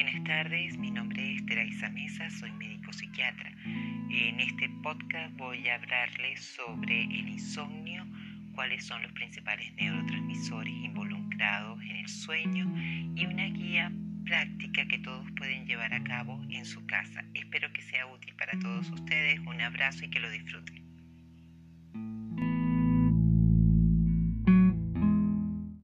Buenas tardes, mi nombre es Teresa Mesa, soy médico psiquiatra. En este podcast voy a hablarles sobre el insomnio, cuáles son los principales neurotransmisores involucrados en el sueño y una guía práctica que todos pueden llevar a cabo en su casa. Espero que sea útil para todos ustedes. Un abrazo y que lo disfruten.